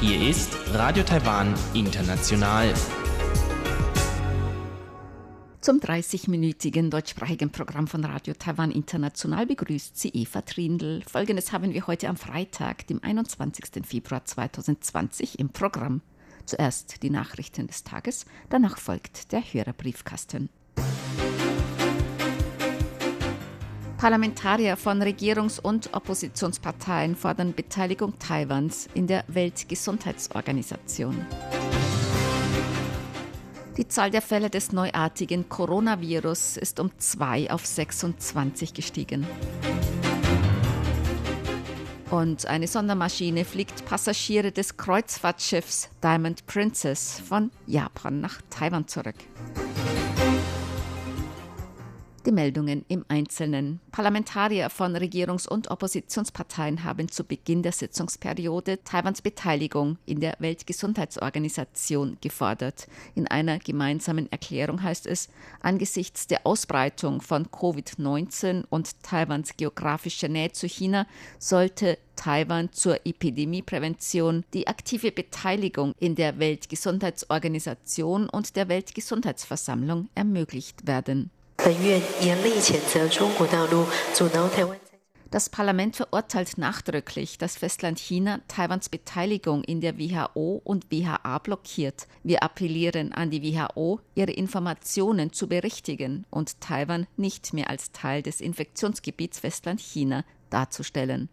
Hier ist Radio Taiwan International. Zum 30-minütigen deutschsprachigen Programm von Radio Taiwan International begrüßt sie Eva Trindl. Folgendes haben wir heute am Freitag, dem 21. Februar 2020 im Programm. Zuerst die Nachrichten des Tages, danach folgt der Hörerbriefkasten. Parlamentarier von Regierungs- und Oppositionsparteien fordern Beteiligung Taiwans in der Weltgesundheitsorganisation. Die Zahl der Fälle des neuartigen Coronavirus ist um 2 auf 26 gestiegen. Und eine Sondermaschine fliegt Passagiere des Kreuzfahrtschiffs Diamond Princess von Japan nach Taiwan zurück. Die Meldungen im Einzelnen. Parlamentarier von Regierungs- und Oppositionsparteien haben zu Beginn der Sitzungsperiode Taiwans Beteiligung in der Weltgesundheitsorganisation gefordert. In einer gemeinsamen Erklärung heißt es, angesichts der Ausbreitung von Covid-19 und Taiwans geografischer Nähe zu China sollte Taiwan zur Epidemieprävention die aktive Beteiligung in der Weltgesundheitsorganisation und der Weltgesundheitsversammlung ermöglicht werden. Das Parlament verurteilt nachdrücklich, dass Festland China Taiwans Beteiligung in der WHO und WHA blockiert. Wir appellieren an die WHO, ihre Informationen zu berichtigen und Taiwan nicht mehr als Teil des Infektionsgebiets Festland China darzustellen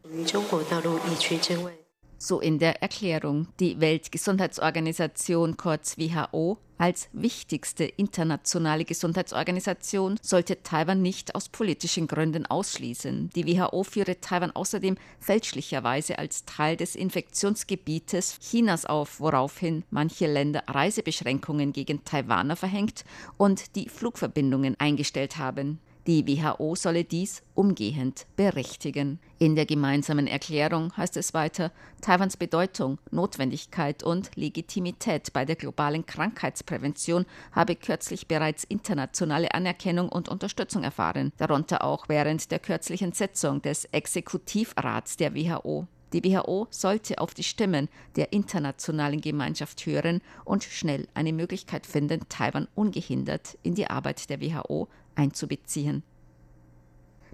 so in der Erklärung. Die Weltgesundheitsorganisation kurz WHO als wichtigste internationale Gesundheitsorganisation sollte Taiwan nicht aus politischen Gründen ausschließen. Die WHO führe Taiwan außerdem fälschlicherweise als Teil des Infektionsgebietes Chinas auf, woraufhin manche Länder Reisebeschränkungen gegen Taiwaner verhängt und die Flugverbindungen eingestellt haben. Die WHO solle dies umgehend berichtigen. In der gemeinsamen Erklärung heißt es weiter, Taiwans Bedeutung, Notwendigkeit und Legitimität bei der globalen Krankheitsprävention habe kürzlich bereits internationale Anerkennung und Unterstützung erfahren, darunter auch während der kürzlichen Sitzung des Exekutivrats der WHO. Die WHO sollte auf die Stimmen der internationalen Gemeinschaft hören und schnell eine Möglichkeit finden, Taiwan ungehindert in die Arbeit der WHO einzubeziehen.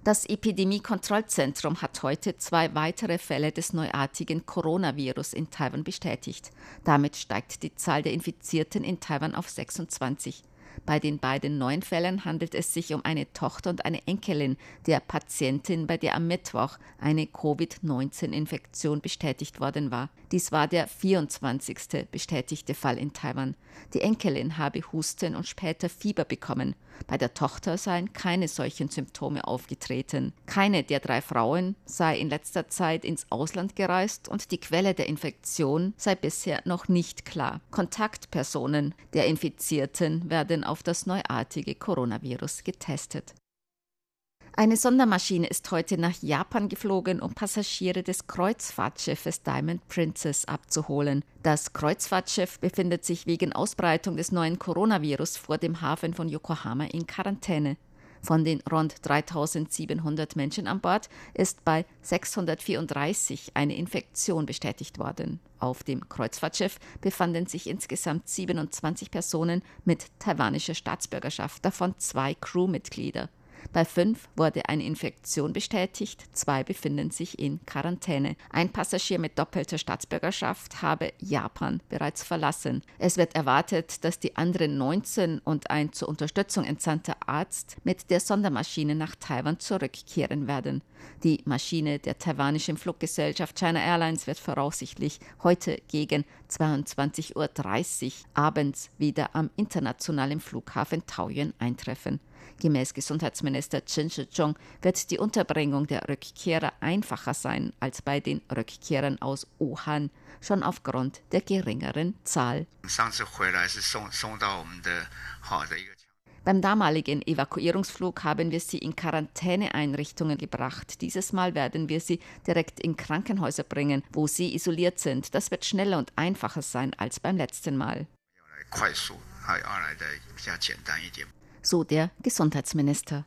Das Epidemiekontrollzentrum hat heute zwei weitere Fälle des neuartigen Coronavirus in Taiwan bestätigt. Damit steigt die Zahl der Infizierten in Taiwan auf 26. Bei den beiden neuen Fällen handelt es sich um eine Tochter und eine Enkelin der Patientin, bei der am Mittwoch eine Covid-19-Infektion bestätigt worden war. Dies war der 24. bestätigte Fall in Taiwan. Die Enkelin habe Husten und später Fieber bekommen. Bei der Tochter seien keine solchen Symptome aufgetreten. Keine der drei Frauen sei in letzter Zeit ins Ausland gereist und die Quelle der Infektion sei bisher noch nicht klar. Kontaktpersonen der Infizierten werden auf das neuartige Coronavirus getestet. Eine Sondermaschine ist heute nach Japan geflogen, um Passagiere des Kreuzfahrtschiffes Diamond Princess abzuholen. Das Kreuzfahrtschiff befindet sich wegen Ausbreitung des neuen Coronavirus vor dem Hafen von Yokohama in Quarantäne. Von den rund 3700 Menschen an Bord ist bei 634 eine Infektion bestätigt worden. Auf dem Kreuzfahrtschiff befanden sich insgesamt 27 Personen mit taiwanischer Staatsbürgerschaft, davon zwei Crewmitglieder. Bei fünf wurde eine Infektion bestätigt, zwei befinden sich in Quarantäne. Ein Passagier mit doppelter Staatsbürgerschaft habe Japan bereits verlassen. Es wird erwartet, dass die anderen 19 und ein zur Unterstützung entsandter Arzt mit der Sondermaschine nach Taiwan zurückkehren werden. Die Maschine der taiwanischen Fluggesellschaft China Airlines wird voraussichtlich heute gegen 22.30 Uhr abends wieder am internationalen Flughafen Taoyuan eintreffen. Gemäß Gesundheitsminister Chen Shih-chung wird die Unterbringung der Rückkehrer einfacher sein als bei den Rückkehrern aus Wuhan, schon aufgrund der geringeren Zahl. Beim damaligen Evakuierungsflug haben wir sie in Quarantäneeinrichtungen gebracht. Dieses Mal werden wir sie direkt in Krankenhäuser bringen, wo sie isoliert sind. Das wird schneller und einfacher sein als beim letzten Mal so der Gesundheitsminister.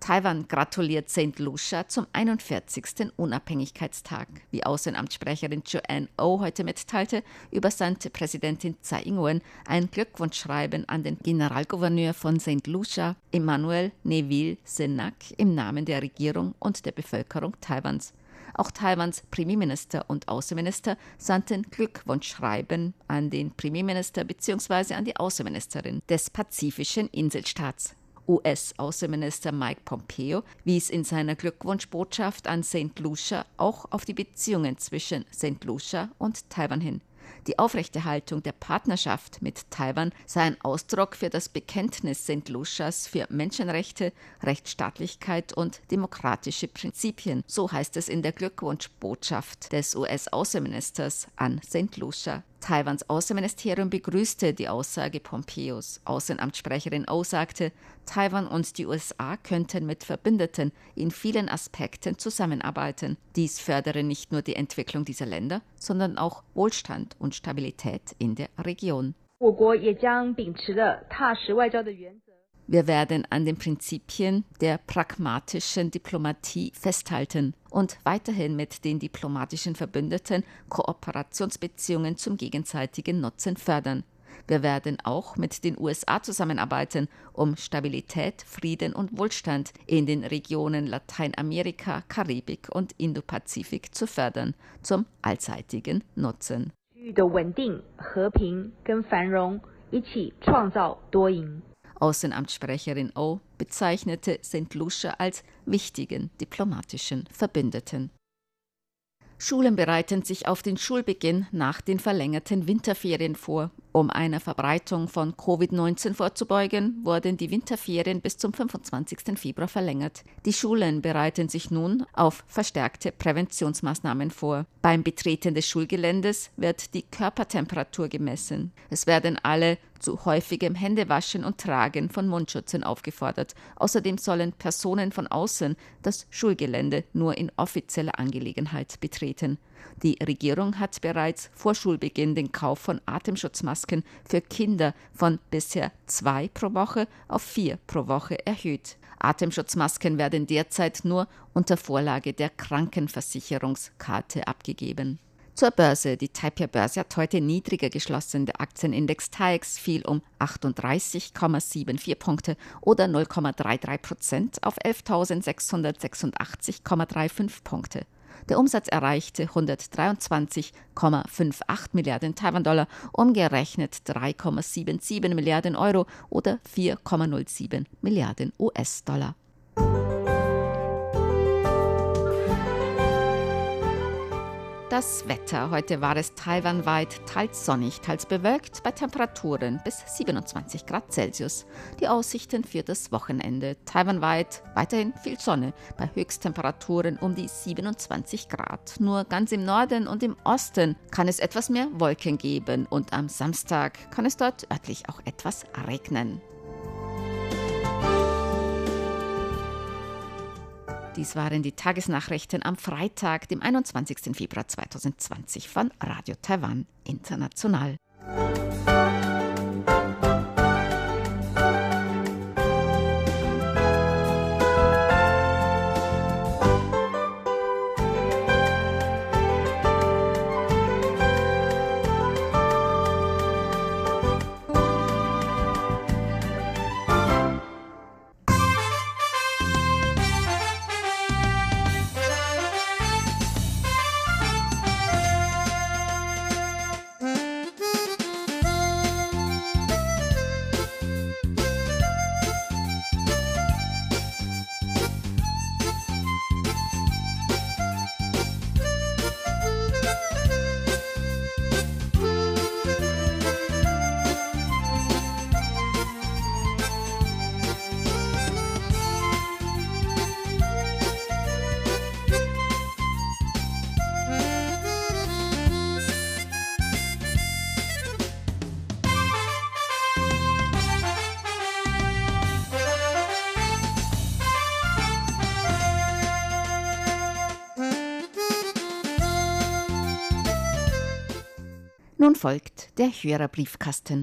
Taiwan gratuliert St. Lucia zum 41. Unabhängigkeitstag. Wie Außenamtssprecherin Joanne O oh heute mitteilte, übersandte Präsidentin Tsai Ing-wen ein Glückwunschschreiben an den Generalgouverneur von St. Lucia, Emmanuel Neville Senak, im Namen der Regierung und der Bevölkerung Taiwans. Auch Taiwans Premierminister und Außenminister sandten Glückwunschschreiben an den Premierminister bzw. an die Außenministerin des pazifischen Inselstaats. US-Außenminister Mike Pompeo wies in seiner Glückwunschbotschaft an St. Lucia auch auf die Beziehungen zwischen St. Lucia und Taiwan hin. Die Aufrechterhaltung der Partnerschaft mit Taiwan sei ein Ausdruck für das Bekenntnis St. Lucias für Menschenrechte, Rechtsstaatlichkeit und demokratische Prinzipien. So heißt es in der Glückwunschbotschaft des US-Außenministers an St. Lucia. Taiwans Außenministerium begrüßte die Aussage Pompeos. Außenamtssprecherin O sagte, Taiwan und die USA könnten mit Verbündeten in vielen Aspekten zusammenarbeiten. Dies fördere nicht nur die Entwicklung dieser Länder, sondern auch Wohlstand und Stabilität in der Region. 我国也将秉持着踏实外交的原则。 Wir werden an den Prinzipien der pragmatischen Diplomatie festhalten und weiterhin mit den diplomatischen Verbündeten Kooperationsbeziehungen zum gegenseitigen Nutzen fördern. Wir werden auch mit den USA zusammenarbeiten, um Stabilität, Frieden und Wohlstand in den Regionen Lateinamerika, Karibik und Indopazifik zu fördern, zum allseitigen Nutzen. Außenamtssprecherin O bezeichnete St. Lucia als wichtigen diplomatischen Verbündeten. Schulen bereiten sich auf den Schulbeginn nach den verlängerten Winterferien vor um einer Verbreitung von Covid-19 vorzubeugen, wurden die Winterferien bis zum 25. Februar verlängert. Die Schulen bereiten sich nun auf verstärkte Präventionsmaßnahmen vor. Beim Betreten des Schulgeländes wird die Körpertemperatur gemessen. Es werden alle zu häufigem Händewaschen und Tragen von Mundschützen aufgefordert. Außerdem sollen Personen von außen das Schulgelände nur in offizieller Angelegenheit betreten. Die Regierung hat bereits vor Schulbeginn den Kauf von Atemschutzmasken für Kinder von bisher zwei pro Woche auf vier pro Woche erhöht. Atemschutzmasken werden derzeit nur unter Vorlage der Krankenversicherungskarte abgegeben. Zur Börse. Die Taipei-Börse hat heute niedriger geschlossen. Der Aktienindex TAIEX fiel um 38,74 Punkte oder 0,33 Prozent auf 11.686,35 Punkte. Der Umsatz erreichte 123,58 Milliarden Taiwan-Dollar, umgerechnet 3,77 Milliarden Euro oder 4,07 Milliarden US-Dollar. Das Wetter. Heute war es taiwanweit teils sonnig, teils bewölkt, bei Temperaturen bis 27 Grad Celsius. Die Aussichten für das Wochenende. Taiwanweit weiterhin viel Sonne, bei Höchsttemperaturen um die 27 Grad. Nur ganz im Norden und im Osten kann es etwas mehr Wolken geben und am Samstag kann es dort örtlich auch etwas regnen. Dies waren die Tagesnachrichten am Freitag, dem 21. Februar 2020 von Radio Taiwan International. Folgt der Hörerbriefkasten.